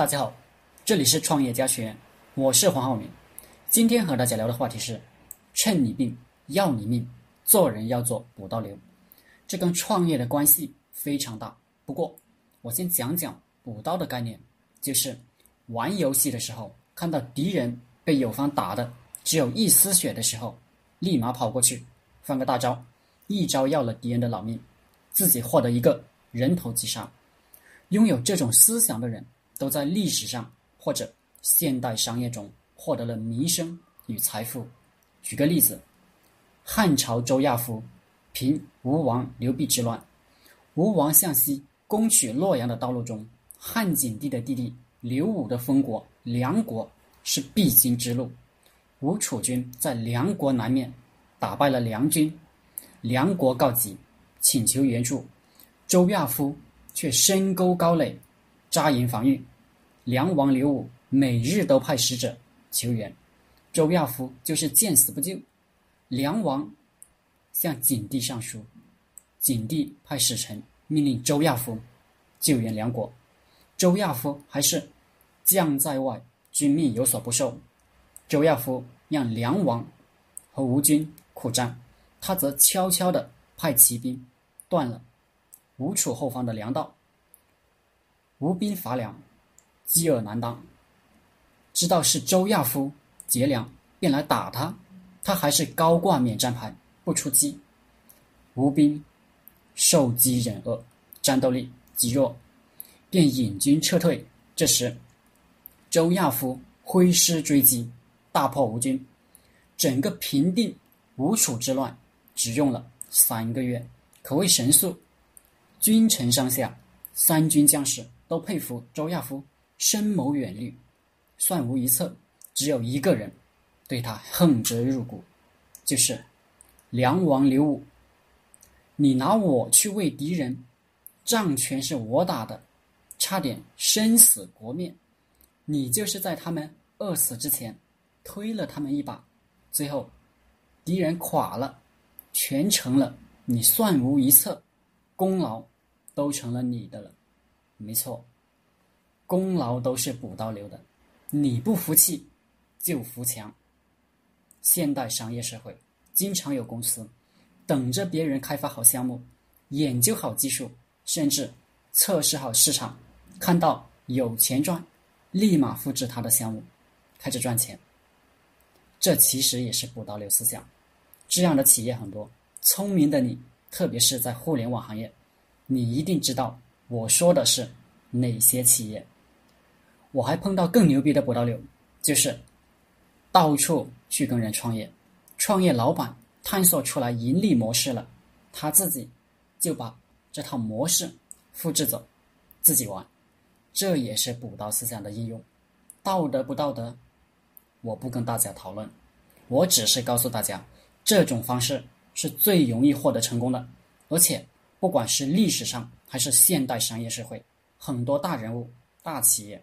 大家好，这里是创业家学院，我是黄浩明。今天和大家聊的话题是：趁你病要你命，做人要做补刀流。这跟创业的关系非常大。不过，我先讲讲补刀的概念，就是玩游戏的时候，看到敌人被友方打的只有一丝血的时候，立马跑过去，放个大招，一招要了敌人的老命，自己获得一个人头击杀。拥有这种思想的人。都在历史上或者现代商业中获得了名声与财富。举个例子，汉朝周亚夫平吴王刘濞之乱，吴王向西攻取洛阳的道路中，汉景帝的弟弟刘武的封国梁国是必经之路。吴楚军在梁国南面打败了梁军，梁国告急，请求援助，周亚夫却深沟高垒，扎营防御。梁王刘武每日都派使者求援，周亚夫就是见死不救。梁王向景帝上书，景帝派使臣命令周亚夫救援梁国，周亚夫还是将在外，军命有所不受。周亚夫让梁王和吴军苦战，他则悄悄地派骑兵断了吴楚后方的粮道，吴兵乏粮。饥饿难当，知道是周亚夫劫粮，便来打他。他还是高挂免战牌，不出击。吴兵受饥忍饿，战斗力极弱，便引军撤退。这时，周亚夫挥师追击，大破吴军。整个平定吴楚之乱，只用了三个月，可谓神速。君臣上下三军将士都佩服周亚夫。深谋远虑，算无一策，只有一个人对他恨之入骨，就是梁王刘武。你拿我去为敌人，仗全是我打的，差点生死国灭。你就是在他们饿死之前推了他们一把，最后敌人垮了，全成了你算无一策，功劳都成了你的了。没错。功劳都是补刀流的，你不服气就扶墙。现代商业社会，经常有公司等着别人开发好项目、研究好技术，甚至测试好市场，看到有钱赚，立马复制他的项目，开始赚钱。这其实也是补刀流思想。这样的企业很多，聪明的你，特别是在互联网行业，你一定知道我说的是哪些企业。我还碰到更牛逼的补刀流，就是到处去跟人创业，创业老板探索出来盈利模式了，他自己就把这套模式复制走，自己玩，这也是补刀思想的应用。道德不道德，我不跟大家讨论，我只是告诉大家，这种方式是最容易获得成功的，而且不管是历史上还是现代商业社会，很多大人物、大企业。